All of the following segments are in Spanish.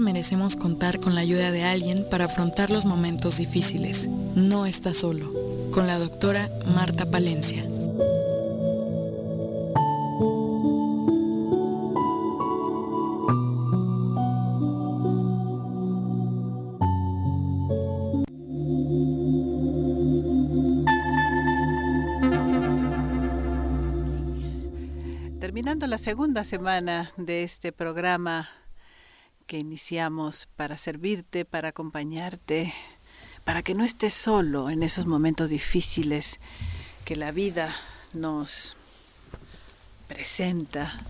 Merecemos contar con la ayuda de alguien para afrontar los momentos difíciles. No está solo. Con la doctora Marta Palencia. Terminando la segunda semana de este programa que iniciamos para servirte, para acompañarte, para que no estés solo en esos momentos difíciles que la vida nos presenta,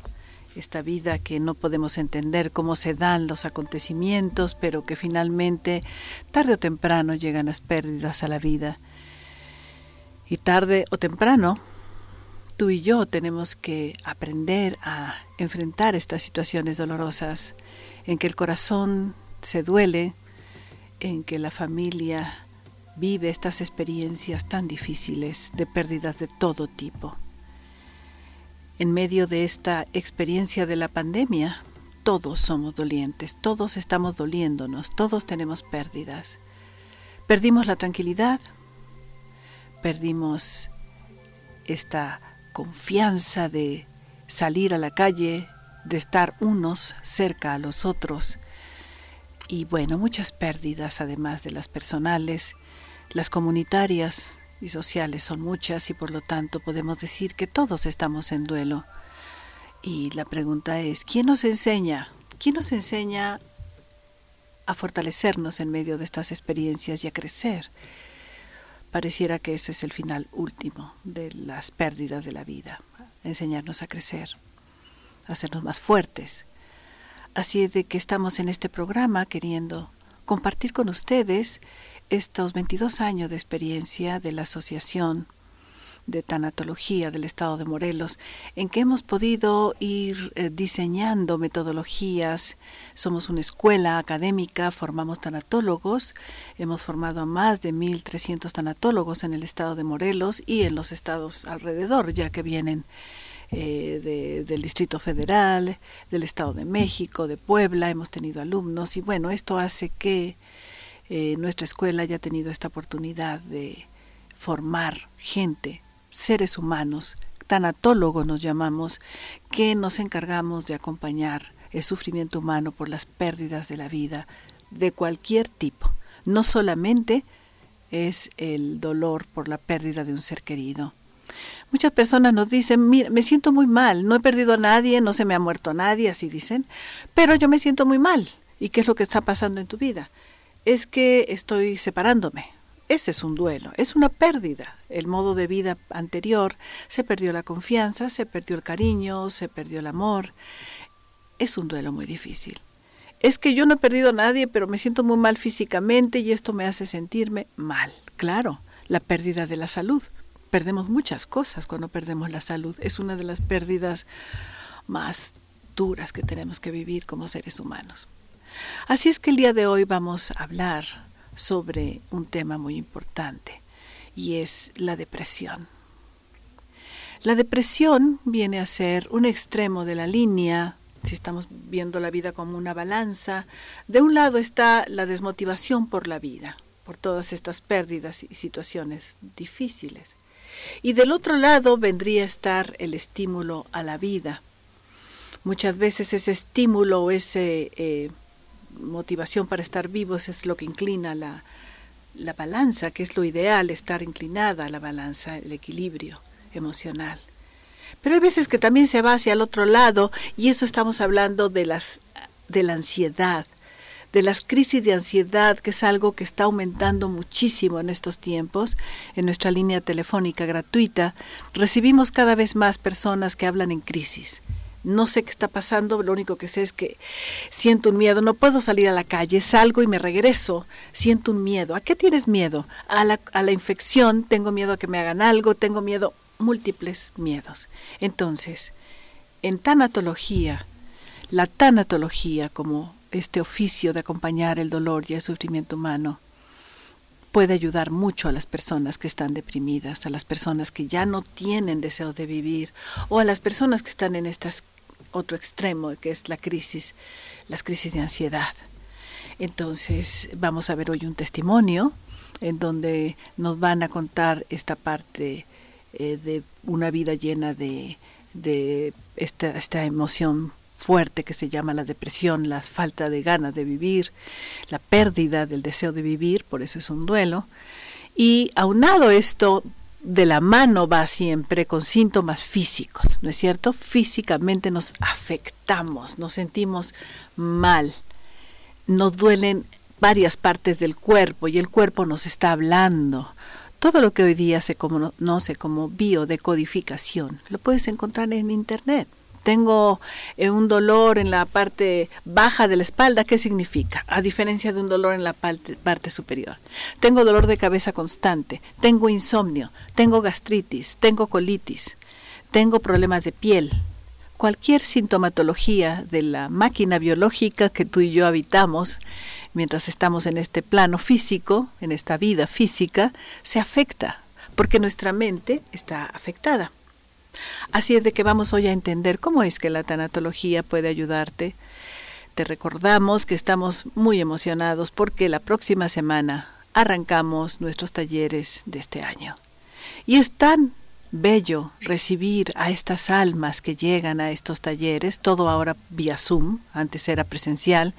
esta vida que no podemos entender cómo se dan los acontecimientos, pero que finalmente, tarde o temprano, llegan las pérdidas a la vida. Y tarde o temprano, tú y yo tenemos que aprender a enfrentar estas situaciones dolorosas en que el corazón se duele, en que la familia vive estas experiencias tan difíciles de pérdidas de todo tipo. En medio de esta experiencia de la pandemia, todos somos dolientes, todos estamos doliéndonos, todos tenemos pérdidas. Perdimos la tranquilidad, perdimos esta confianza de salir a la calle, de estar unos cerca a los otros. Y bueno, muchas pérdidas además de las personales, las comunitarias y sociales son muchas y por lo tanto podemos decir que todos estamos en duelo. Y la pregunta es, ¿quién nos enseña? ¿Quién nos enseña a fortalecernos en medio de estas experiencias y a crecer? Pareciera que ese es el final último de las pérdidas de la vida, enseñarnos a crecer hacernos más fuertes. Así es de que estamos en este programa queriendo compartir con ustedes estos 22 años de experiencia de la Asociación de Tanatología del Estado de Morelos, en que hemos podido ir eh, diseñando metodologías. Somos una escuela académica, formamos tanatólogos, hemos formado a más de 1.300 tanatólogos en el Estado de Morelos y en los estados alrededor, ya que vienen eh, del Distrito Federal, del Estado de México, de Puebla, hemos tenido alumnos y bueno, esto hace que eh, nuestra escuela haya tenido esta oportunidad de formar gente, seres humanos, tanatólogos nos llamamos, que nos encargamos de acompañar el sufrimiento humano por las pérdidas de la vida de cualquier tipo. No solamente es el dolor por la pérdida de un ser querido, Muchas personas nos dicen, mira, me siento muy mal, no he perdido a nadie, no se me ha muerto nadie, así dicen, pero yo me siento muy mal. ¿Y qué es lo que está pasando en tu vida? Es que estoy separándome. Ese es un duelo, es una pérdida. El modo de vida anterior, se perdió la confianza, se perdió el cariño, se perdió el amor. Es un duelo muy difícil. Es que yo no he perdido a nadie, pero me siento muy mal físicamente y esto me hace sentirme mal. Claro, la pérdida de la salud perdemos muchas cosas cuando perdemos la salud. Es una de las pérdidas más duras que tenemos que vivir como seres humanos. Así es que el día de hoy vamos a hablar sobre un tema muy importante y es la depresión. La depresión viene a ser un extremo de la línea, si estamos viendo la vida como una balanza, de un lado está la desmotivación por la vida, por todas estas pérdidas y situaciones difíciles. Y del otro lado vendría a estar el estímulo a la vida. Muchas veces ese estímulo o esa eh, motivación para estar vivos es lo que inclina la, la balanza, que es lo ideal, estar inclinada a la balanza, el equilibrio emocional. Pero hay veces que también se va hacia el otro lado y eso estamos hablando de las de la ansiedad, de las crisis de ansiedad, que es algo que está aumentando muchísimo en estos tiempos. En nuestra línea telefónica gratuita recibimos cada vez más personas que hablan en crisis. No sé qué está pasando, lo único que sé es que siento un miedo, no puedo salir a la calle, salgo y me regreso, siento un miedo. ¿A qué tienes miedo? A la, a la infección, tengo miedo a que me hagan algo, tengo miedo, múltiples miedos. Entonces, en tanatología, la tanatología como este oficio de acompañar el dolor y el sufrimiento humano puede ayudar mucho a las personas que están deprimidas, a las personas que ya no tienen deseo de vivir o a las personas que están en este otro extremo que es la crisis, las crisis de ansiedad. Entonces vamos a ver hoy un testimonio en donde nos van a contar esta parte eh, de una vida llena de, de esta, esta emoción fuerte que se llama la depresión, la falta de ganas de vivir, la pérdida del deseo de vivir, por eso es un duelo. Y aunado esto, de la mano va siempre con síntomas físicos, ¿no es cierto? Físicamente nos afectamos, nos sentimos mal, nos duelen varias partes del cuerpo y el cuerpo nos está hablando. Todo lo que hoy día se conoce como biodecodificación lo puedes encontrar en Internet. Tengo eh, un dolor en la parte baja de la espalda, ¿qué significa? A diferencia de un dolor en la parte, parte, superior. Tengo dolor de cabeza constante, tengo insomnio, tengo gastritis, tengo colitis, tengo problemas de piel. Cualquier sintomatología de la máquina biológica que tú y yo habitamos mientras estamos en este plano físico, en esta vida física, se afecta, porque nuestra mente está afectada. Así es de que vamos hoy a entender cómo es que la tanatología puede ayudarte. Te recordamos que estamos muy emocionados porque la próxima semana arrancamos nuestros talleres de este año. Y es tan bello recibir a estas almas que llegan a estos talleres, todo ahora vía Zoom, antes era presencial.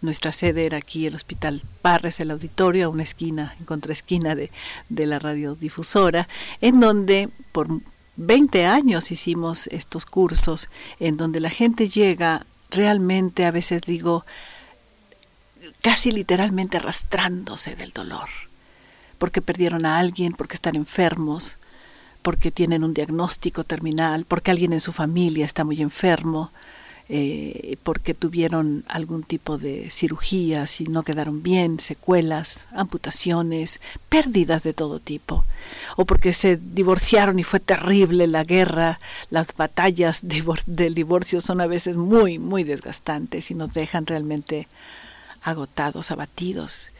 Nuestra sede era aquí, el Hospital Parres, el auditorio, a una esquina, en contraesquina de, de la radiodifusora, en donde por 20 años hicimos estos cursos en donde la gente llega realmente, a veces digo, casi literalmente arrastrándose del dolor, porque perdieron a alguien, porque están enfermos, porque tienen un diagnóstico terminal, porque alguien en su familia está muy enfermo, eh, porque tuvieron algún tipo de cirugías y no quedaron bien, secuelas, amputaciones, pérdidas de todo tipo, o porque se divorciaron y fue terrible la guerra, las batallas del divorcio son a veces muy, muy desgastantes y nos dejan realmente agotados, abatidos.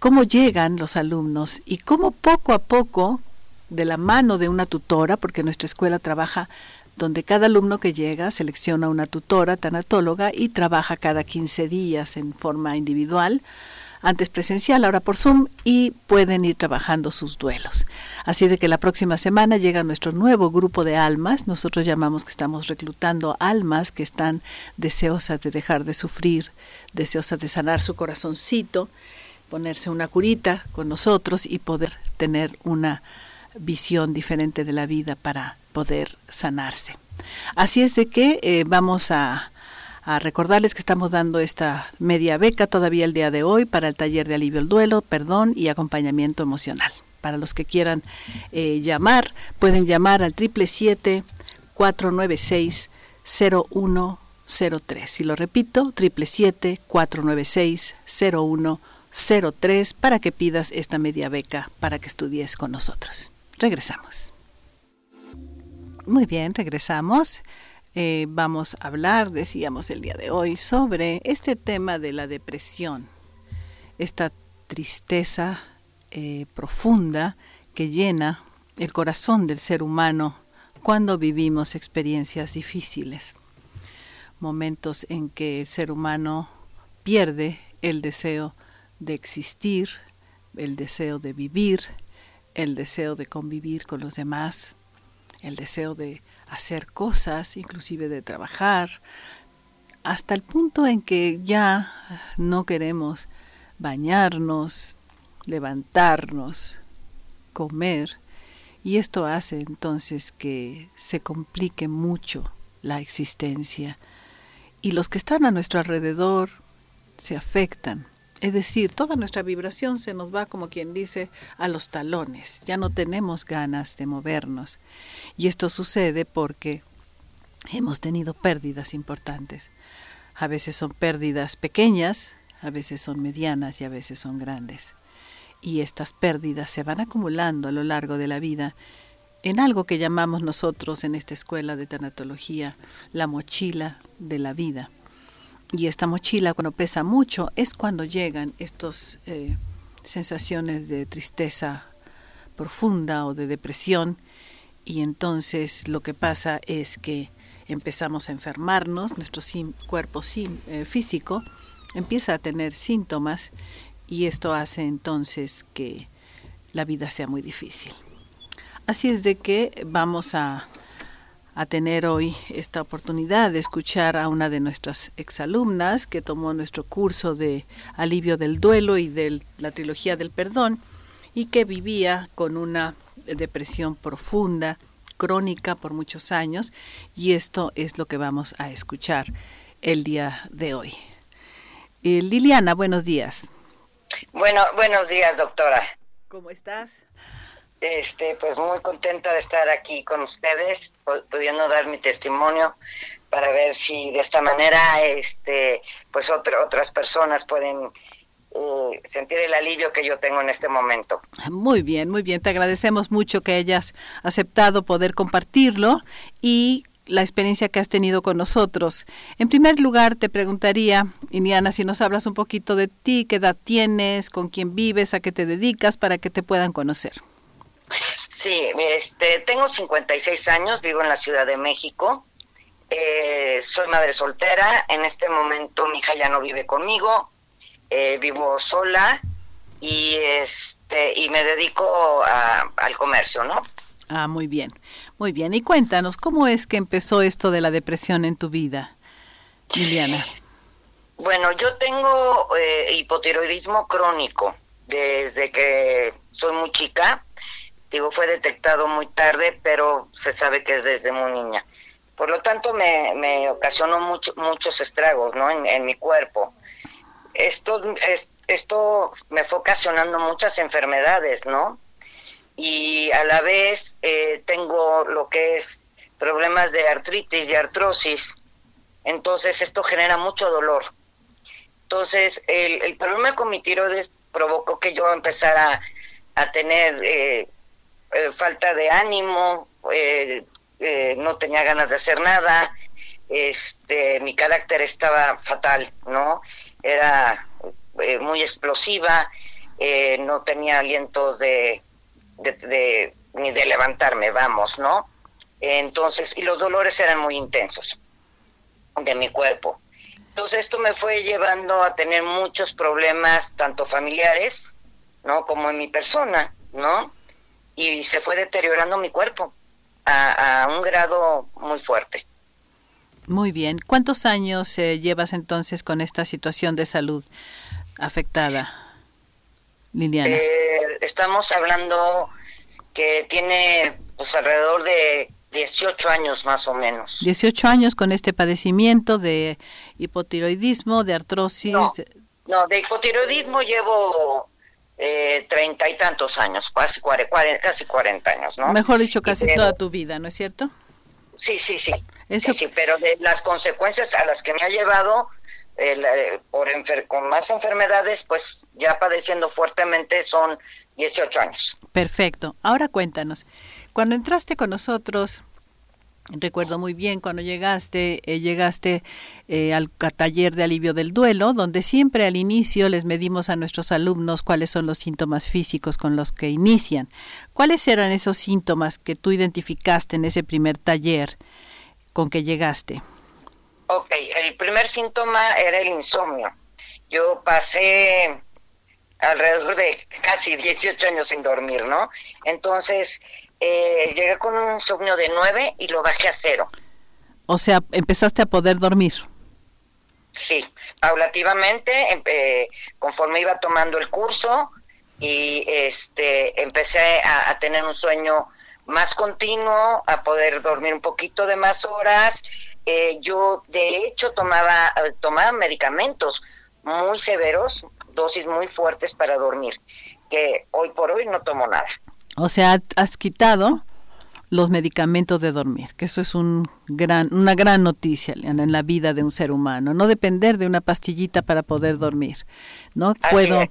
¿Cómo llegan los alumnos y cómo poco a poco, de la mano de una tutora, porque nuestra escuela trabaja donde cada alumno que llega selecciona una tutora tanatóloga y trabaja cada 15 días en forma individual, antes presencial, ahora por Zoom, y pueden ir trabajando sus duelos. Así de que la próxima semana llega nuestro nuevo grupo de almas, nosotros llamamos que estamos reclutando almas que están deseosas de dejar de sufrir, deseosas de sanar su corazoncito, ponerse una curita con nosotros y poder tener una visión diferente de la vida para poder sanarse. Así es de que eh, vamos a, recordarles que estamos dando esta media beca todavía el día de hoy para el taller de alivio al duelo, perdón y acompañamiento emocional. Para los que quieran eh, llamar, pueden llamar al 777-496-0103. Y lo repito, 777-496-0103 para que pidas esta media beca para que estudies con nosotros. Regresamos. Muy bien, regresamos. Eh, vamos a hablar, decíamos el día de hoy, sobre este tema de la depresión, esta tristeza eh, profunda que llena el corazón del ser humano cuando vivimos experiencias difíciles, momentos en que el ser humano pierde el deseo de existir, el deseo de vivir, el deseo de convivir con los demás, el deseo de hacer cosas, inclusive de trabajar, hasta el punto en que ya no queremos bañarnos, levantarnos, comer, y esto hace entonces que se complique mucho la existencia. Y los que están a nuestro alrededor se afectan es decir, toda nuestra vibración se nos va, como quien dice, a los talones. Ya no tenemos ganas de movernos. Y esto sucede porque hemos tenido pérdidas importantes. A veces son pérdidas pequeñas, a veces son medianas y a veces son grandes. Y estas pérdidas se van acumulando a lo largo de la vida en algo que llamamos nosotros en esta escuela de tanatología la mochila de la vida y esta mochila cuando pesa mucho es cuando llegan estas eh, sensaciones de tristeza profunda o de depresión y entonces lo que pasa es que empezamos a enfermarnos, nuestro cuerpo eh, físico empieza a tener síntomas y esto hace entonces que la vida sea muy difícil. Así es de que vamos a, a tener hoy esta oportunidad de escuchar a una de nuestras exalumnas que tomó nuestro curso de alivio del duelo y de la trilogía del perdón y que vivía con una depresión profunda, crónica por muchos años y esto es lo que vamos a escuchar el día de hoy. Eh, Liliana, buenos días. Bueno, buenos días, doctora. ¿Cómo estás? Este, pues muy contenta de estar aquí con ustedes, pudiendo dar mi testimonio para ver si de esta manera, este, pues otras personas pueden eh, sentir el alivio que yo tengo en este momento. Muy bien, muy bien. Te agradecemos mucho que hayas aceptado poder compartirlo y la experiencia que has tenido con nosotros. En primer lugar, te preguntaría, Iniana, si nos hablas un poquito de ti, qué edad tienes, con quién vives, a qué te dedicas, para que te puedan conocer. Sí, este, tengo 56 años, vivo en la Ciudad de México, eh, soy madre soltera, en este momento mi hija ya no vive conmigo, eh, vivo sola y, este, y me dedico al comercio, ¿no? Ah, muy bien, muy bien. Y cuéntanos, ¿cómo es que empezó esto de la depresión en tu vida, Liliana? Bueno, yo tengo eh, hipotiroidismo crónico desde que soy muy chica. Digo, fue detectado muy tarde, pero se sabe que es desde muy niña. Por lo tanto, me, me ocasionó mucho, muchos estragos ¿no? en, mi cuerpo. Esto, es, esto me fue ocasionando muchas enfermedades, ¿no? Y a la vez eh, tengo lo que es problemas de artritis y artrosis. Entonces, esto genera mucho dolor. Entonces, el, problema con mi tiroides provocó que yo empezara a tener eh, eh, falta de ánimo, eh, eh, no tenía ganas de hacer nada, este, mi carácter estaba fatal, ¿no? Era muy explosiva, no tenía aliento de, de, ni de levantarme, vamos, ¿no? Entonces, y los dolores eran muy intensos de mi cuerpo. Entonces esto me fue llevando a tener muchos problemas, tanto familiares, ¿no? Como en mi persona, ¿no? Y se fue deteriorando mi cuerpo a, un grado muy fuerte. Muy bien. ¿Cuántos años eh, llevas entonces con esta situación de salud afectada, Liliana? Eh, estamos hablando que tiene pues alrededor de 18 años más o menos. 18 años con este padecimiento de hipotiroidismo, de artrosis. no de hipotiroidismo llevo eh, treinta y tantos años, casi cuarenta, años, ¿no? Mejor dicho, casi toda tu vida, ¿no es cierto? Sí, sí, sí. Sí, pero de las consecuencias a las que me ha llevado eh, por con más enfermedades, pues ya padeciendo fuertemente son 18 años. Perfecto. Ahora cuéntanos, cuando entraste con nosotros, Recuerdo muy bien cuando llegaste, eh, llegaste eh, al taller de alivio del duelo, donde siempre al inicio les medimos a nuestros alumnos cuáles son los síntomas físicos con los que inician. ¿Cuáles eran esos síntomas que tú identificaste en ese primer taller con que llegaste? Ok, el primer síntoma era el insomnio. Yo pasé alrededor de casi 18 años sin dormir, ¿no? Entonces, eh, llegué con un insomnio de 9 y lo bajé a cero. O sea, empezaste a poder dormir. Sí, paulativamente, eh, conforme iba tomando el curso y este empecé a, tener un sueño más continuo, a poder dormir un poquito de más horas. Eh, yo, de hecho, tomaba, tomaba medicamentos muy severos, dosis muy fuertes para dormir, que hoy por hoy no tomo nada. O sea, has quitado los medicamentos de dormir, que eso es un gran, una gran noticia en la vida de un ser humano. No depender de una pastillita para poder dormir. ¿no? puedo,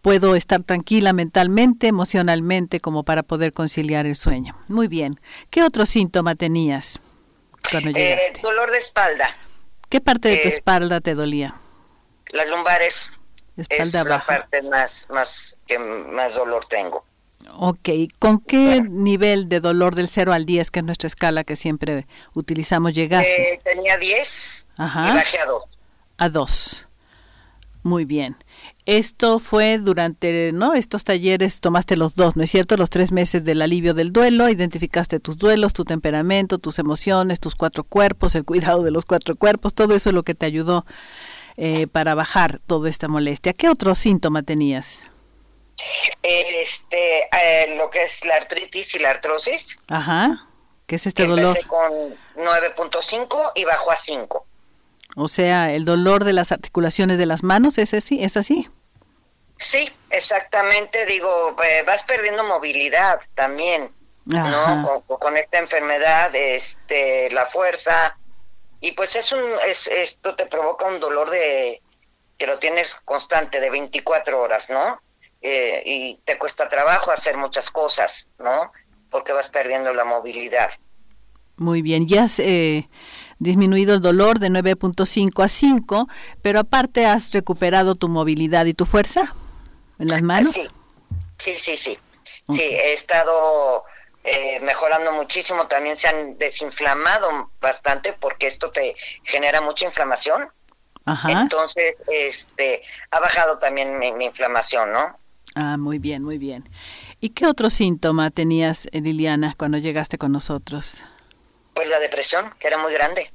puedo estar tranquila mentalmente, emocionalmente, como para poder conciliar el sueño. Muy bien. ¿Qué otro síntoma tenías cuando eh, llegaste? dolor de espalda. ¿Qué parte de tu eh, espalda te dolía? Las lumbares. Espalda es la parte más, más que más dolor tengo. Ok, ¿con qué nivel de dolor del 0 al 10, que es nuestra escala que siempre utilizamos, llegaste? Eh, tenía 10 y bajé a 2. A 2. Muy bien. Esto fue durante, ¿no? Estos talleres tomaste los dos, ¿no es cierto? Los tres meses del alivio del duelo, identificaste tus duelos, tu temperamento, tus emociones, tus cuatro cuerpos, el cuidado de los cuatro cuerpos, todo eso es lo que te ayudó eh, para bajar toda esta molestia. ¿Qué otro síntoma tenías? Este, eh, lo que es la artritis y la artrosis. Ajá. ¿Qué es este dolor? con 9.5 y bajó a 5. O sea, el dolor de las articulaciones de las manos, ¿es así? ¿Es así? Sí, exactamente. Digo, eh, vas perdiendo movilidad también, ¿no? Con, esta enfermedad, este, la fuerza. Y pues es un, es, esto te provoca un dolor de, que lo tienes constante de 24 horas, ¿no? Eh, y te cuesta trabajo hacer muchas cosas, ¿no? Porque vas perdiendo la movilidad. Muy bien, ya se disminuido el dolor de 9.5 a 5, pero aparte has recuperado tu movilidad y tu fuerza en las manos. Sí, sí, sí, sí. Sí, he estado eh, mejorando muchísimo, también se han desinflamado bastante porque esto te genera mucha inflamación. Ajá. Entonces, este, ha bajado también mi, mi inflamación, ¿no? Ah, muy bien, muy bien. ¿Y qué otro síntoma tenías, Liliana, cuando llegaste con nosotros? Pues la depresión, que era muy grande.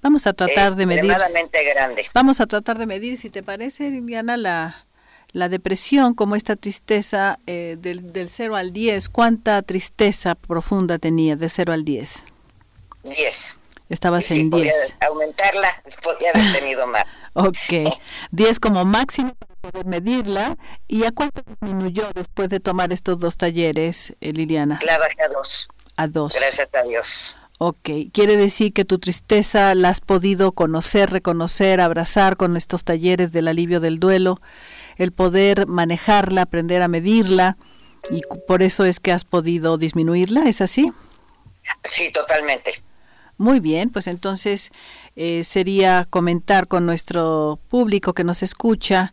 Vamos a tratar de medir. grande. Vamos a tratar de medir, si te parece, Liliana, la, la depresión, como esta tristeza eh, del, del 0 al 10. ¿Cuánta tristeza profunda tenía de 0 al 10? 10. Estabas en 10. aumentarla, podía haber tenido más. ok. 10 como máximo poder medirla. ¿Y a cuánto disminuyó después de tomar estos dos talleres, eh, Liliana? La bajé a 2. A 2. Gracias a Dios. Ok, quiere decir que tu tristeza la has podido conocer, reconocer, abrazar con estos talleres del alivio del duelo, el poder manejarla, aprender a medirla y por eso es que has podido disminuirla, ¿es así? Sí, totalmente. Muy bien, pues entonces eh, sería comentar con nuestro público que nos escucha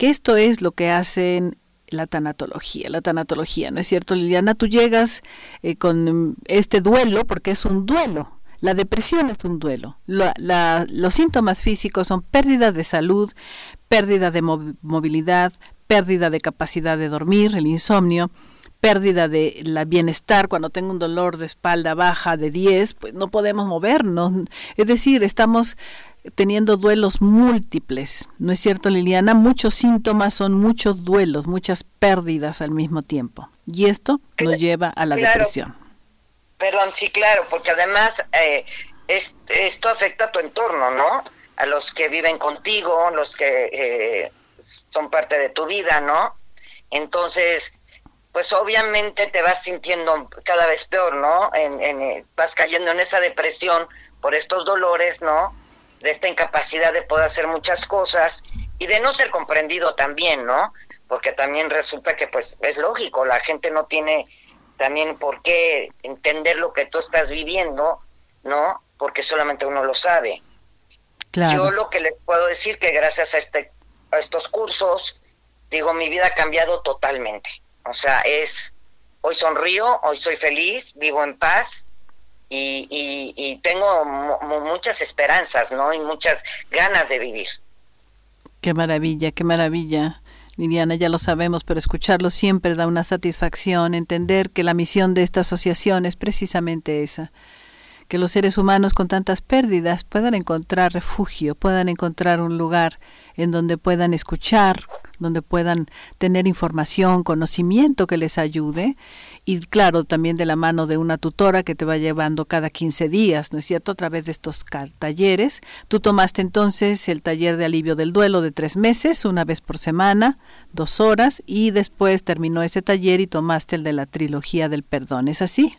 que esto es lo que hacen la tanatología, la tanatología, ¿no es cierto, Liliana? Tú llegas eh, con este duelo, porque es un duelo, la depresión es un duelo. los síntomas físicos son pérdida de salud, pérdida de movilidad, pérdida de capacidad de dormir, el insomnio, pérdida de la bienestar. Cuando tengo un dolor de espalda baja de 10, pues no podemos movernos. Es decir, estamos teniendo duelos múltiples, ¿no es cierto Liliana? Muchos síntomas son muchos duelos, muchas pérdidas al mismo tiempo. Y esto nos lleva a la depresión. Perdón, sí, claro, porque además eh, esto afecta a tu entorno, ¿no? A los que viven contigo, los que eh, son parte de tu vida, ¿no? Entonces, pues obviamente te vas sintiendo cada vez peor, ¿no? En, en, vas cayendo en esa depresión por estos dolores, ¿no? de esta incapacidad de poder hacer muchas cosas y de no ser comprendido también, ¿no? Porque también resulta que pues es lógico, la gente no tiene también por qué entender lo que tú estás viviendo, ¿no? Porque solamente uno lo sabe. Yo lo que les puedo decir que gracias a este a estos cursos, digo, mi vida ha cambiado totalmente. O sea, es hoy sonrío, hoy soy feliz, vivo en paz, y, y, tengo muchas esperanzas, ¿no? Y muchas ganas de vivir. Qué maravilla, qué maravilla. Liliana, ya lo sabemos, pero escucharlo siempre da una satisfacción, entender que la misión de esta asociación es precisamente esa, que los seres humanos con tantas pérdidas puedan encontrar refugio, puedan encontrar un lugar en donde puedan escuchar, donde puedan tener información, conocimiento que les ayude y claro, también de la mano de una tutora que te va llevando cada 15 días, ¿no es cierto?, a través de estos talleres. Tú tomaste entonces el taller de alivio del duelo de tres meses, una vez por semana, dos horas, y después terminó ese taller y tomaste el de la trilogía del perdón, ¿es así?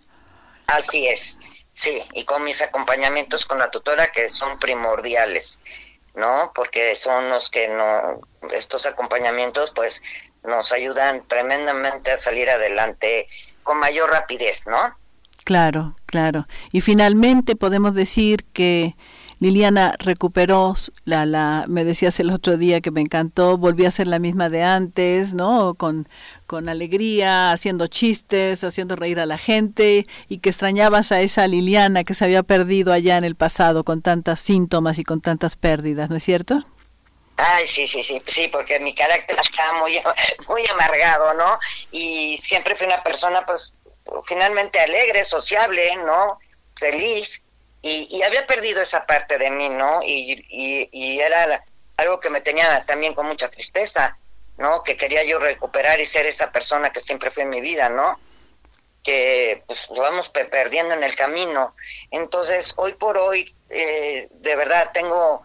Así es, sí, y con mis acompañamientos con la tutora que son primordiales. ¿no? Porque son los que no, estos acompañamientos pues nos ayudan tremendamente a salir adelante con mayor rapidez, ¿no? Claro, claro. Y finalmente podemos decir que Liliana recuperó la, la, me decías el otro día que me encantó, volví a ser la misma de antes, ¿no? Con, con alegría, haciendo chistes, haciendo reír a la gente y que extrañabas a esa Liliana que se había perdido allá en el pasado con tantos síntomas y con tantas pérdidas, ¿no es cierto? Ay, sí, sí, sí, sí, porque mi carácter estaba muy, muy amargado, ¿no? Y siempre fui una persona, pues, finalmente alegre, sociable, ¿no? Feliz. Y, había perdido esa parte de mí, ¿no? Y, y, y era algo que me tenía también con mucha tristeza, ¿no? Que quería yo recuperar y ser esa persona que siempre fue en mi vida, ¿no? Que pues lo vamos perdiendo en el camino. Entonces, hoy por hoy, eh, de verdad, tengo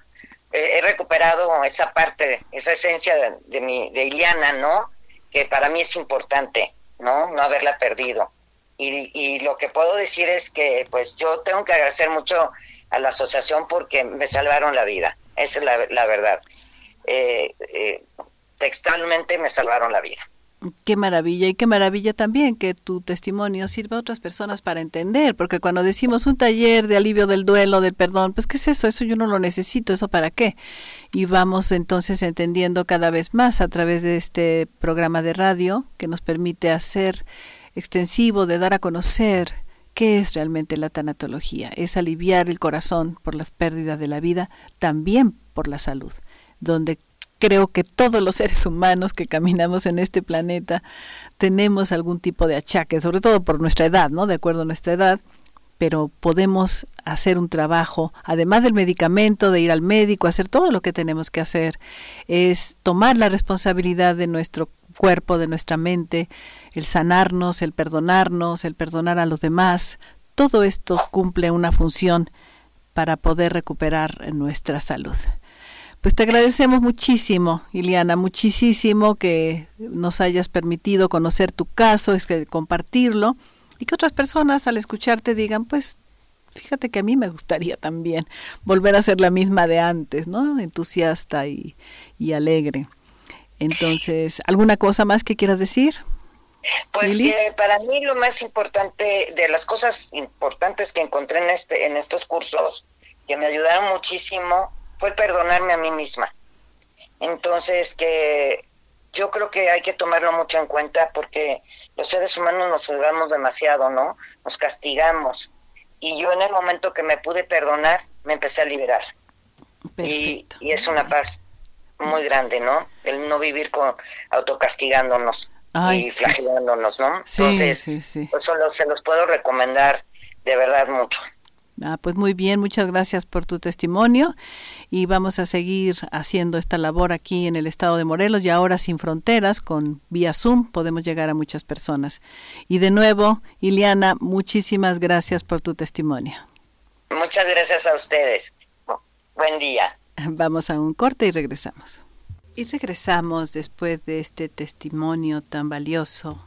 he recuperado esa parte, esa esencia de, mi, de Iliana, ¿no? Que para mí es importante, ¿no? No haberla perdido. Y, y lo que puedo decir es que, pues, yo tengo que agradecer mucho a la asociación porque me salvaron la vida. Esa es la, la verdad. Eh, eh, textualmente me salvaron la vida. Qué maravilla y qué maravilla también que tu testimonio sirva a otras personas para entender, porque cuando decimos un taller de alivio del duelo, del perdón, pues ¿qué es eso? Eso yo no lo necesito, ¿eso para qué? Y vamos entonces entendiendo cada vez más a través de este programa de radio que nos permite hacer extensivo, de dar a conocer qué es realmente la tanatología. Es aliviar el corazón por las pérdidas de la vida, también por la salud, donde creo que todos los seres humanos que caminamos en este planeta tenemos algún tipo de achaque, sobre todo por nuestra edad, ¿no? De acuerdo a nuestra edad, pero podemos hacer un trabajo, además del medicamento, de ir al médico, hacer todo lo que tenemos que hacer, es tomar la responsabilidad de nuestro cuerpo, de nuestra mente, el sanarnos, el perdonarnos, el perdonar a los demás, todo esto cumple una función para poder recuperar nuestra salud. Pues te agradecemos muchísimo, Iliana, muchísimo que nos hayas permitido conocer tu caso, es que compartirlo y que otras personas al escucharte digan, pues fíjate que a mí me gustaría también volver a ser la misma de antes, ¿no? Entusiasta y, y alegre. Entonces, ¿alguna cosa más que quieras decir? Pues que para mí lo más importante, de las cosas importantes que encontré en, este, en estos cursos, que me ayudaron muchísimo, fue perdonarme a mí misma. Entonces, que yo creo que hay que tomarlo mucho en cuenta porque los seres humanos nos juzgamos demasiado, ¿no? Nos castigamos. Y yo en el momento que me pude perdonar, me empecé a liberar. Y, y, es una paz muy grande, ¿no? El no vivir con autocastigándonos y flagelándonos, ¿no? Entonces, sí, pues solo se los puedo recomendar de verdad mucho. Ah, pues muy bien, muchas gracias por tu testimonio y vamos a seguir haciendo esta labor aquí en el estado de Morelos y ahora sin fronteras con vía Zoom podemos llegar a muchas personas. Y de nuevo, Iliana, muchísimas gracias por tu testimonio. Muchas gracias a ustedes. Buen día. Vamos a un corte y regresamos. Y regresamos después de este testimonio tan valioso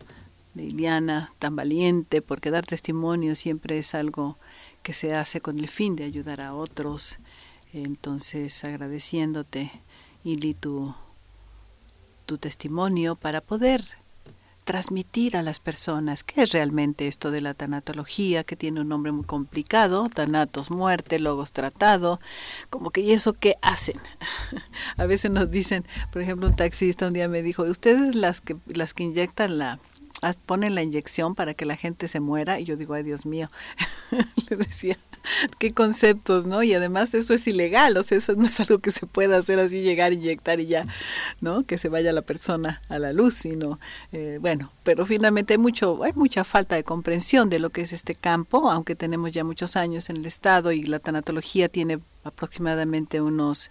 de Iliana, tan valiente, porque dar testimonio siempre es algo que se hace con el fin de ayudar a otros. Entonces, agradeciéndote, Ili, tu, tu testimonio para poder transmitir a las personas qué es realmente esto de la tanatología, que tiene un nombre muy complicado, tanatos muerte, logos tratado, como que y eso qué hacen. a veces nos dicen, por ejemplo, un taxista un día me dijo, "Ustedes las que las que inyectan la ponen la inyección para que la gente se muera y yo digo, ay Dios mío, le decía, qué conceptos, ¿no? Y además eso es ilegal, o sea, eso no es algo que se pueda hacer así, llegar, inyectar y ya, ¿no? Que se vaya la persona a la luz, sino, eh, bueno, pero finalmente hay, mucho, hay mucha falta de comprensión de lo que es este campo, aunque tenemos ya muchos años en el Estado y la tanatología tiene aproximadamente unos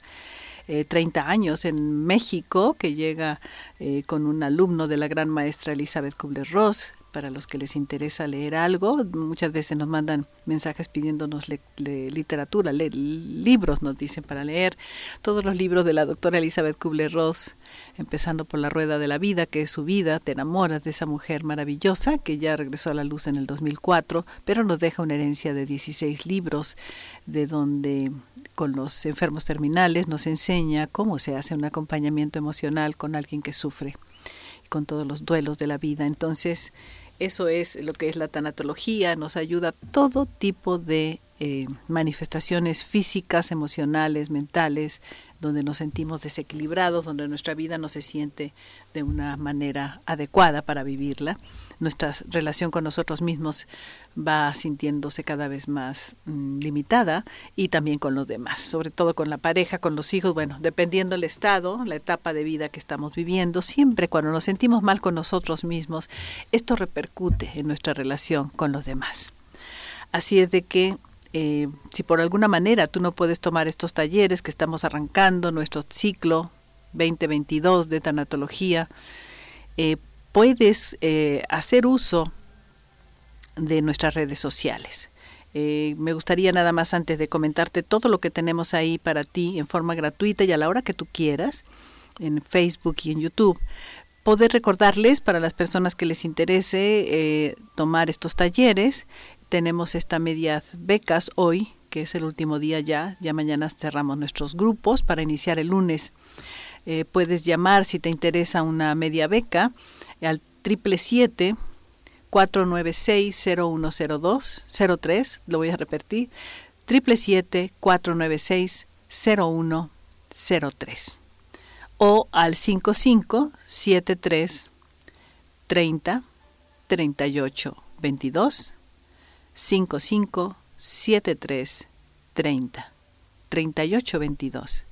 30 eh, años en México, que llega eh, con un alumno de la gran maestra Elizabeth Kubler-Ross, para los que les interesa leer algo. Muchas veces nos mandan mensajes pidiéndonos literatura, libros nos dicen para leer. Todos los libros de la doctora Elizabeth Kubler-Ross, empezando por La Rueda de la Vida, que es su vida, te enamoras de esa mujer maravillosa que ya regresó a la luz en el 2004, pero nos deja una herencia de 16 libros de donde con los enfermos terminales nos enseña cómo se hace un acompañamiento emocional con alguien que sufre con todos los duelos de la vida. Entonces, eso es lo que es la tanatología, nos ayuda a todo tipo de eh, manifestaciones físicas, emocionales, mentales, donde nos sentimos desequilibrados, donde nuestra vida no se siente de una manera adecuada para vivirla. Nuestra relación con nosotros mismos va sintiéndose cada vez más mm, limitada y también con los demás, sobre todo con la pareja, con los hijos, bueno, dependiendo del estado, la etapa de vida que estamos viviendo, siempre cuando nos sentimos mal con nosotros mismos, esto repercute en nuestra relación con los demás. Así es de que eh, si por alguna manera tú no puedes tomar estos talleres que estamos arrancando, nuestro ciclo 2022 de tanatología, eh, puedes eh, hacer uso de nuestras redes sociales. me gustaría nada más antes de comentarte todo lo que tenemos ahí para ti en forma gratuita y a la hora que tú quieras, en Facebook y en YouTube, poder recordarles para las personas que les interese tomar estos talleres tenemos esta media becas hoy, que es el último día ya, ya mañana cerramos nuestros grupos para iniciar el lunes. Eh, puedes llamar si te interesa una media beca al triple siete 496 0102 03, lo voy a repetir, triple siete 496 0103 o al 5573 30 38 22 55 73 30 38 22.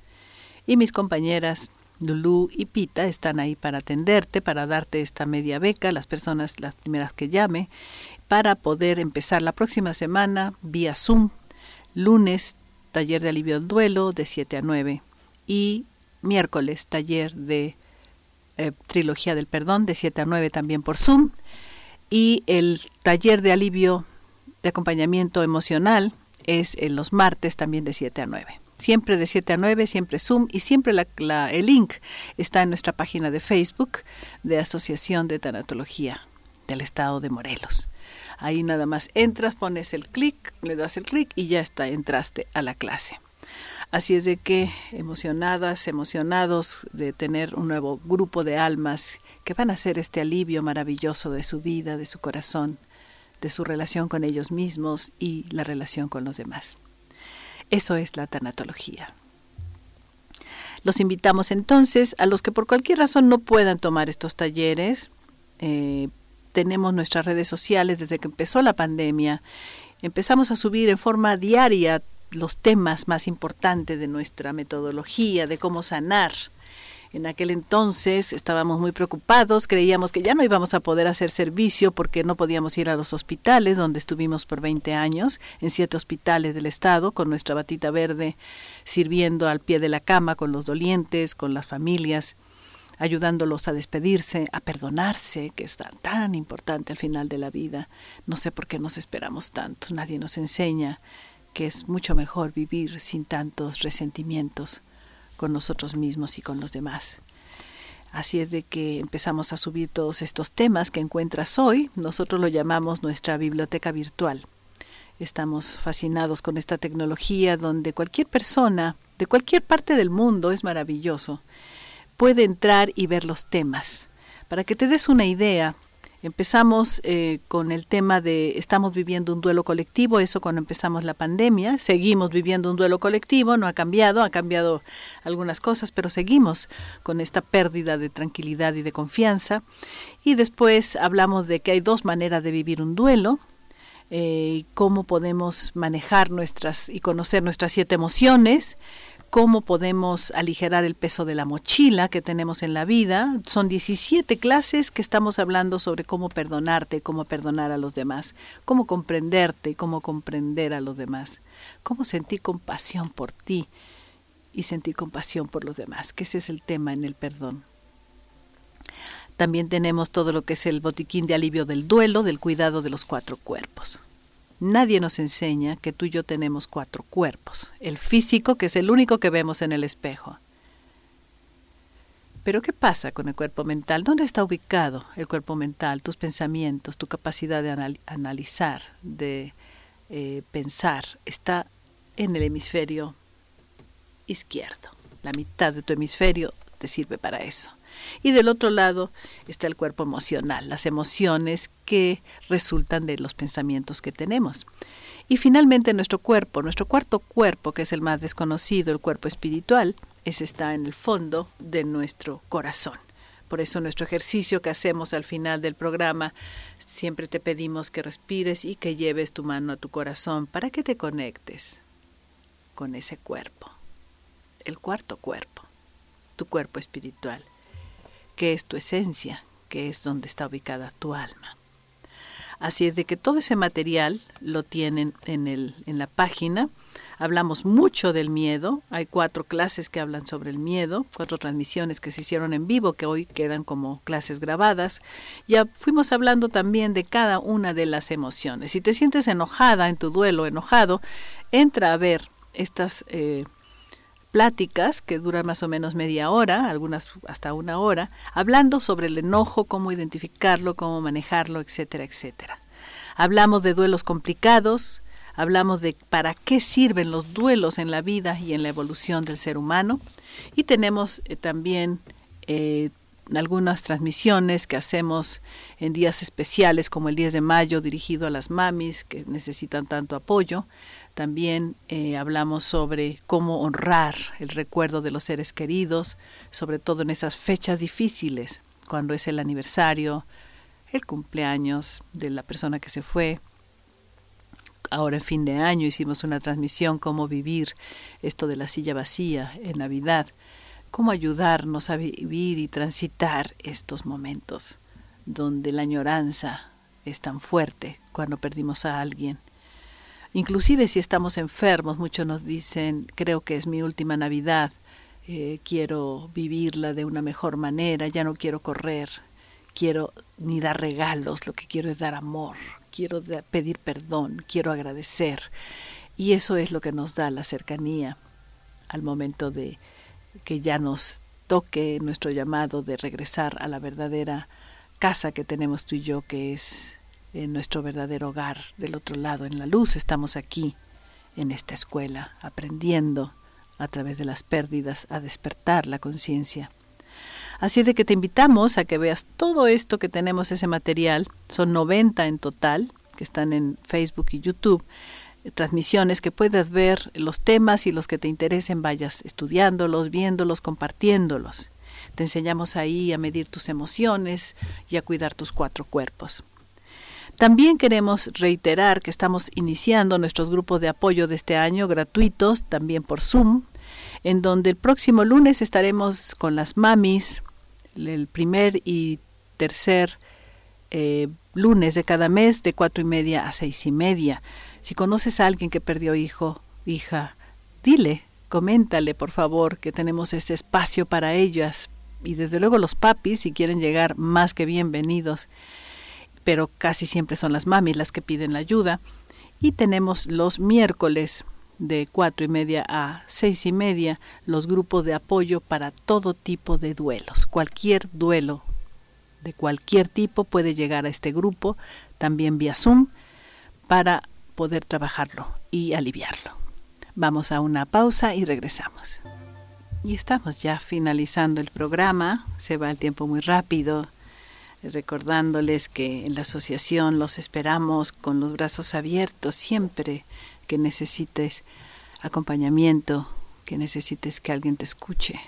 Y mis compañeras Lulu y Pita están ahí para atenderte, para darte esta media beca, las personas, las primeras que llame, para poder empezar la próxima semana vía Zoom, lunes, taller de alivio del duelo de 7 a 9 y miércoles, taller de eh, trilogía del perdón de 7 a 9 también por Zoom y el taller de alivio de acompañamiento emocional es en los martes también de 7 a 9. Siempre de 7 a 9, siempre Zoom y siempre la, el link está en nuestra página de Facebook de Asociación de Tanatología del Estado de Morelos. Ahí nada más entras, pones el clic, le das el clic y ya está, entraste a la clase. Así es de que emocionadas, emocionados de tener un nuevo grupo de almas que van a hacer este alivio maravilloso de su vida, de su corazón, de su relación con ellos mismos y la relación con los demás. Eso es la tanatología. Los invitamos entonces a los que por cualquier razón no puedan tomar estos talleres. Eh, tenemos nuestras redes sociales desde que empezó la pandemia. Empezamos a subir en forma diaria los temas más importantes de nuestra metodología, de cómo sanar, en aquel entonces estábamos muy preocupados, creíamos que ya no íbamos a poder hacer servicio porque no podíamos ir a los hospitales donde estuvimos por 20 años, en siete hospitales del estado, con nuestra batita verde, sirviendo al pie de la cama con los dolientes, con las familias, ayudándolos a despedirse, a perdonarse, que es tan importante al final de la vida. No sé por qué nos esperamos tanto, nadie nos enseña que es mucho mejor vivir sin tantos resentimientos con nosotros mismos y con los demás. Así es de que empezamos a subir todos estos temas que encuentras hoy. Nosotros lo llamamos nuestra biblioteca virtual. Estamos fascinados con esta tecnología donde cualquier persona de cualquier parte del mundo es maravilloso. Puede entrar y ver los temas. Para que te des una idea, Empezamos eh, con el tema de estamos viviendo un duelo colectivo, eso cuando empezamos la pandemia, seguimos viviendo un duelo colectivo, no ha cambiado, ha cambiado algunas cosas, pero seguimos con esta pérdida de tranquilidad y de confianza. Y después hablamos de que hay dos maneras de vivir un duelo, eh, cómo podemos manejar nuestras y conocer nuestras siete emociones, cómo podemos aligerar el peso de la mochila que tenemos en la vida. Son 17 clases que estamos hablando sobre cómo perdonarte, cómo perdonar a los demás, cómo comprenderte cómo comprender a los demás, cómo sentir compasión por ti y sentir compasión por los demás, que ese es el tema en el perdón. También tenemos todo lo que es el botiquín de alivio del duelo, del cuidado de los cuatro cuerpos. Nadie nos enseña que tú y yo tenemos cuatro cuerpos. El físico, que es el único que vemos en el espejo. Pero ¿qué pasa con el cuerpo mental? ¿Dónde está ubicado el cuerpo mental, tus pensamientos, tu capacidad de analizar, de eh, pensar? Está en el hemisferio izquierdo. La mitad de tu hemisferio te sirve para eso. Y del otro lado está el cuerpo emocional, las emociones que resultan de los pensamientos que tenemos. Y finalmente nuestro cuerpo, nuestro cuarto cuerpo, que es el más desconocido, el cuerpo espiritual, ese está en el fondo de nuestro corazón. Por eso nuestro ejercicio que hacemos al final del programa, siempre te pedimos que respires y que lleves tu mano a tu corazón para que te conectes con ese cuerpo, el cuarto cuerpo, tu cuerpo espiritual, que es tu esencia, que es donde está ubicada tu alma. Así es de que todo ese material lo tienen en, el, en la página Hablamos mucho del miedo. Hay cuatro clases que hablan sobre el miedo, cuatro transmisiones que se hicieron en vivo que hoy quedan como clases grabadas. Ya fuimos hablando también de cada una de las emociones. Si te sientes enojada en tu duelo, enojado, entra a ver estas eh, pláticas que duran más o menos media hora, algunas hasta una hora, hablando sobre el enojo, cómo identificarlo, cómo manejarlo, etcétera, etcétera. Hablamos de duelos complicados, hablamos de para qué sirven los duelos en la vida y en la evolución del ser humano y tenemos eh, también eh, algunas transmisiones que hacemos en días especiales como el 10 de mayo dirigido a las mamis que necesitan tanto apoyo. También eh, hablamos sobre cómo honrar el recuerdo de los seres queridos, sobre todo en esas fechas difíciles, cuando es el aniversario, el cumpleaños de la persona que se fue, ahora en fin de año hicimos una transmisión cómo vivir esto de la silla vacía en Navidad, cómo ayudarnos a vivir y transitar estos momentos donde la añoranza es tan fuerte cuando perdimos a alguien. Inclusive si estamos enfermos, muchos nos dicen, creo que es mi última Navidad, eh, quiero vivirla de una mejor manera, ya no quiero correr, quiero ni dar regalos, lo que quiero es dar amor, quiero pedir perdón, quiero agradecer. Y eso es lo que nos da la cercanía al momento de que ya nos toque nuestro llamado de regresar a la verdadera casa que tenemos tú y yo, que es en nuestro verdadero hogar, del otro lado, en la luz. Estamos aquí, en esta escuela, aprendiendo a través de las pérdidas a despertar la conciencia. Así de que te invitamos a que veas todo esto que tenemos, ese material. Son 90 en total, que están en Facebook y YouTube transmisiones que puedas ver los temas y los que te interesen vayas estudiándolos, viéndolos, compartiéndolos. Te enseñamos ahí a medir tus emociones y a cuidar tus cuatro cuerpos. También queremos reiterar que estamos iniciando nuestros grupos de apoyo de este año gratuitos, también por Zoom, en donde el próximo lunes estaremos con las mamis, el primer y tercer eh, lunes de cada mes de cuatro y media a seis y media. Si conoces a alguien que perdió hijo, hija, dile, coméntale por favor que tenemos este espacio para ellas y desde luego los papis si quieren llegar más que bienvenidos, pero casi siempre son las mamis las que piden la ayuda y tenemos los miércoles de cuatro y media a seis y media los grupos de apoyo para todo tipo de duelos. Cualquier duelo de cualquier tipo puede llegar a este grupo, también vía Zoom, para poder trabajarlo y aliviarlo. Vamos a una pausa y regresamos. Y estamos ya finalizando el programa, se va el tiempo muy rápido, recordándoles que en la asociación los esperamos con los brazos abiertos siempre que necesites acompañamiento, que necesites que alguien te escuche.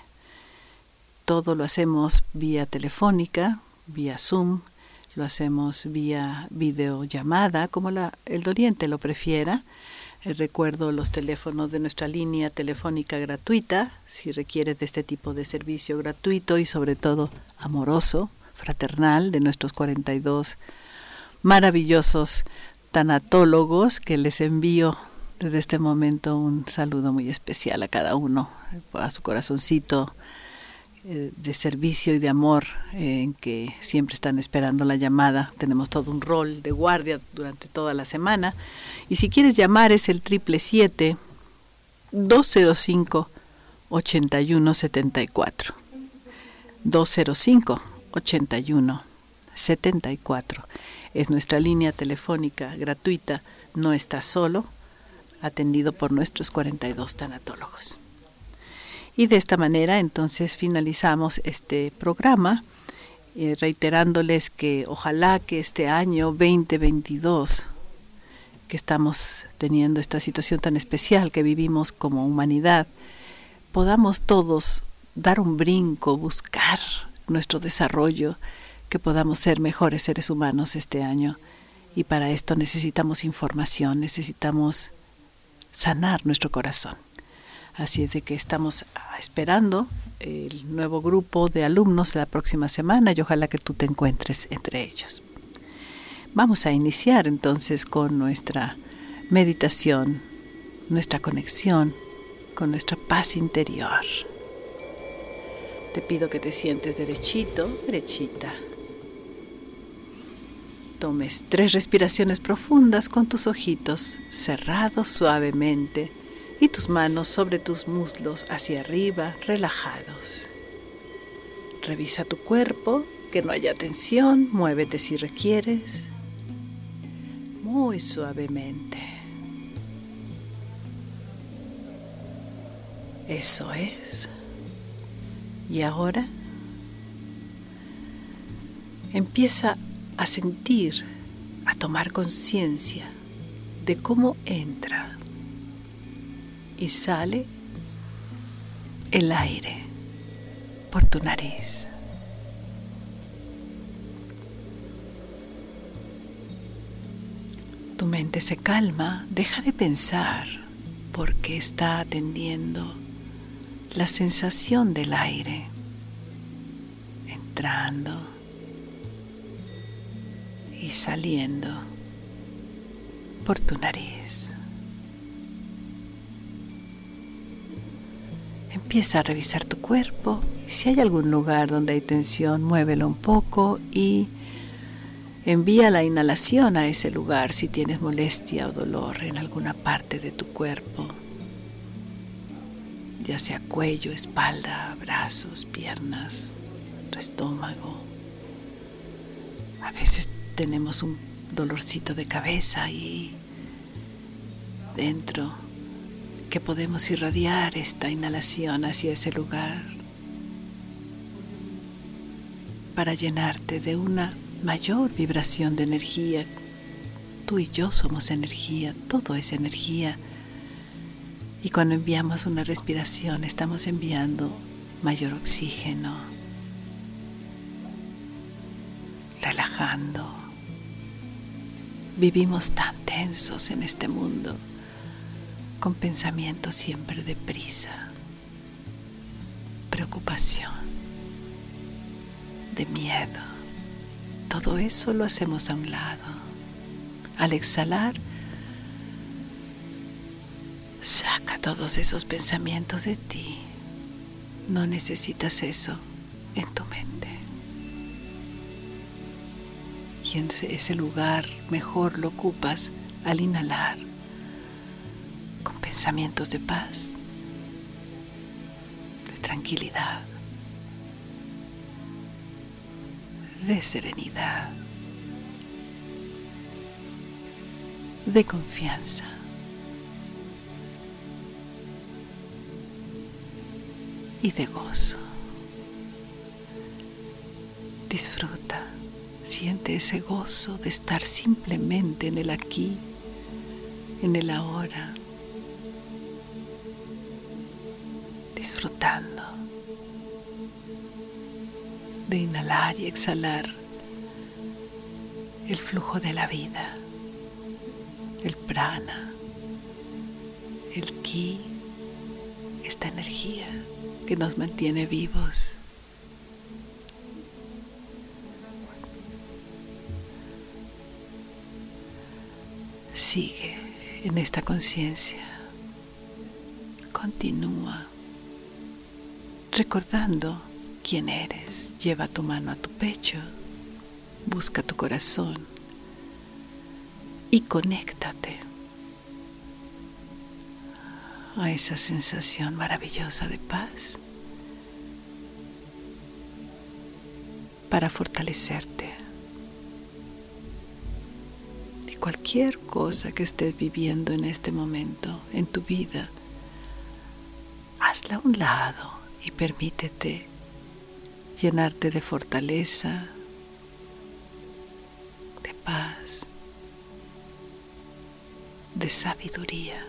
Todo lo hacemos vía telefónica, vía Zoom, lo hacemos vía videollamada, como el doliente lo prefiera. Eh, recuerdo los teléfonos de nuestra línea telefónica gratuita, si requieres de este tipo de servicio gratuito y sobre todo amoroso, fraternal, de nuestros 42 maravillosos tanatólogos que les envío desde este momento un saludo muy especial a cada uno, a su corazoncito eh, de servicio y de amor eh, en que siempre están esperando la llamada. Tenemos todo un rol de guardia durante toda la semana. Y si quieres llamar es el triple 205 8174. 205 81 74 es nuestra línea telefónica gratuita. No estás solo atendido por nuestros 42 tanatólogos. Y de esta manera entonces finalizamos este programa eh, reiterándoles que ojalá que este año 2022 que estamos teniendo esta situación tan especial que vivimos como humanidad podamos todos dar un brinco, buscar nuestro desarrollo, que podamos ser mejores seres humanos este año. Y para esto necesitamos información, necesitamos sanar nuestro corazón. Así es de que estamos esperando el nuevo grupo de alumnos la próxima semana y ojalá que tú te encuentres entre ellos. Vamos a iniciar entonces con nuestra meditación, nuestra conexión con nuestra paz interior. Te pido que te sientes derechito, derechita. Tomes tres respiraciones profundas con tus ojitos cerrados suavemente y tus manos sobre tus muslos hacia arriba, relajados. Revisa tu cuerpo, que no haya tensión, muévete si requieres, muy suavemente. Eso es. Y ahora empieza a sentir, a tomar conciencia de cómo entra y sale el aire por tu nariz. Tu mente se calma, deja de pensar porque está atendiendo la sensación del aire entrando y saliendo por tu nariz. Empieza a revisar tu cuerpo. Si hay algún lugar donde hay tensión, muévelo un poco y envía la inhalación a ese lugar si tienes molestia o dolor en alguna parte de tu cuerpo, ya sea cuello, espalda, brazos, piernas, tu estómago. A veces tenemos un dolorcito de cabeza y dentro que podemos irradiar esta inhalación hacia ese lugar para llenarte de una mayor vibración de energía. Tú y yo somos energía, todo es energía. Y cuando enviamos una respiración estamos enviando mayor oxígeno, relajando. Vivimos tan tensos en este mundo con pensamientos siempre de prisa, preocupación, de miedo. Todo eso lo hacemos a un lado. Al exhalar, saca todos esos pensamientos de ti. No necesitas eso en tu mente. Y en ese lugar mejor lo ocupas al inhalar pensamientos de paz, de tranquilidad, de serenidad, de confianza. Y de gozo. Disfruta, siente ese gozo de estar simplemente en el aquí, en el ahora, disfrutando de inhalar y exhalar el flujo de la vida, el prana, el ki, esta energía que nos mantiene vivos. Sigue en esta conciencia. Continúa recordando quién eres. Lleva tu mano a tu pecho, busca tu corazón y conéctate a esa sensación maravillosa de paz para fortalecerte. Y cualquier cosa que estés viviendo en este momento en tu vida, hazla a un lado y permítete llenarte de fortaleza, de paz, de sabiduría.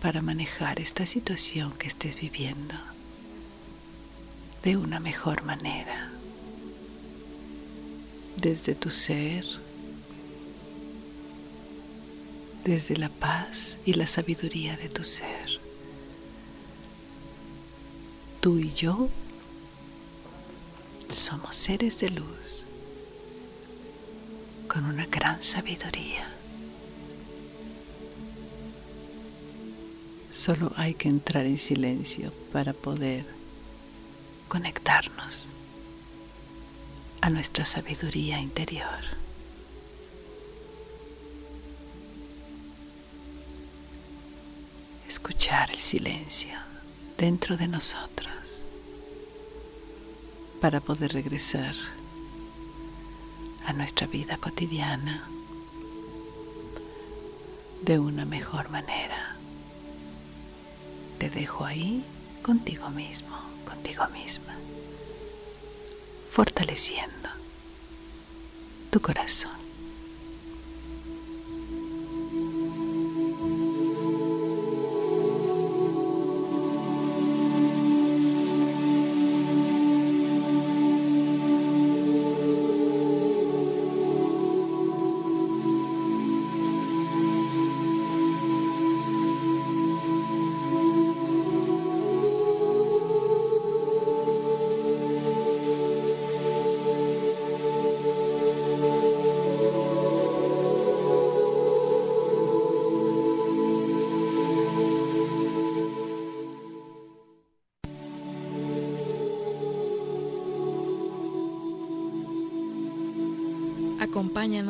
para manejar esta situación que estés viviendo de una mejor manera, desde tu ser, desde la paz y la sabiduría de tu ser. Tú y yo somos seres de luz con una gran sabiduría. Solo hay que entrar en silencio para poder conectarnos a nuestra sabiduría interior. Escuchar el silencio dentro de nosotros para poder regresar a nuestra vida cotidiana de una mejor manera. Te dejo ahí contigo mismo, contigo misma, fortaleciendo tu corazón.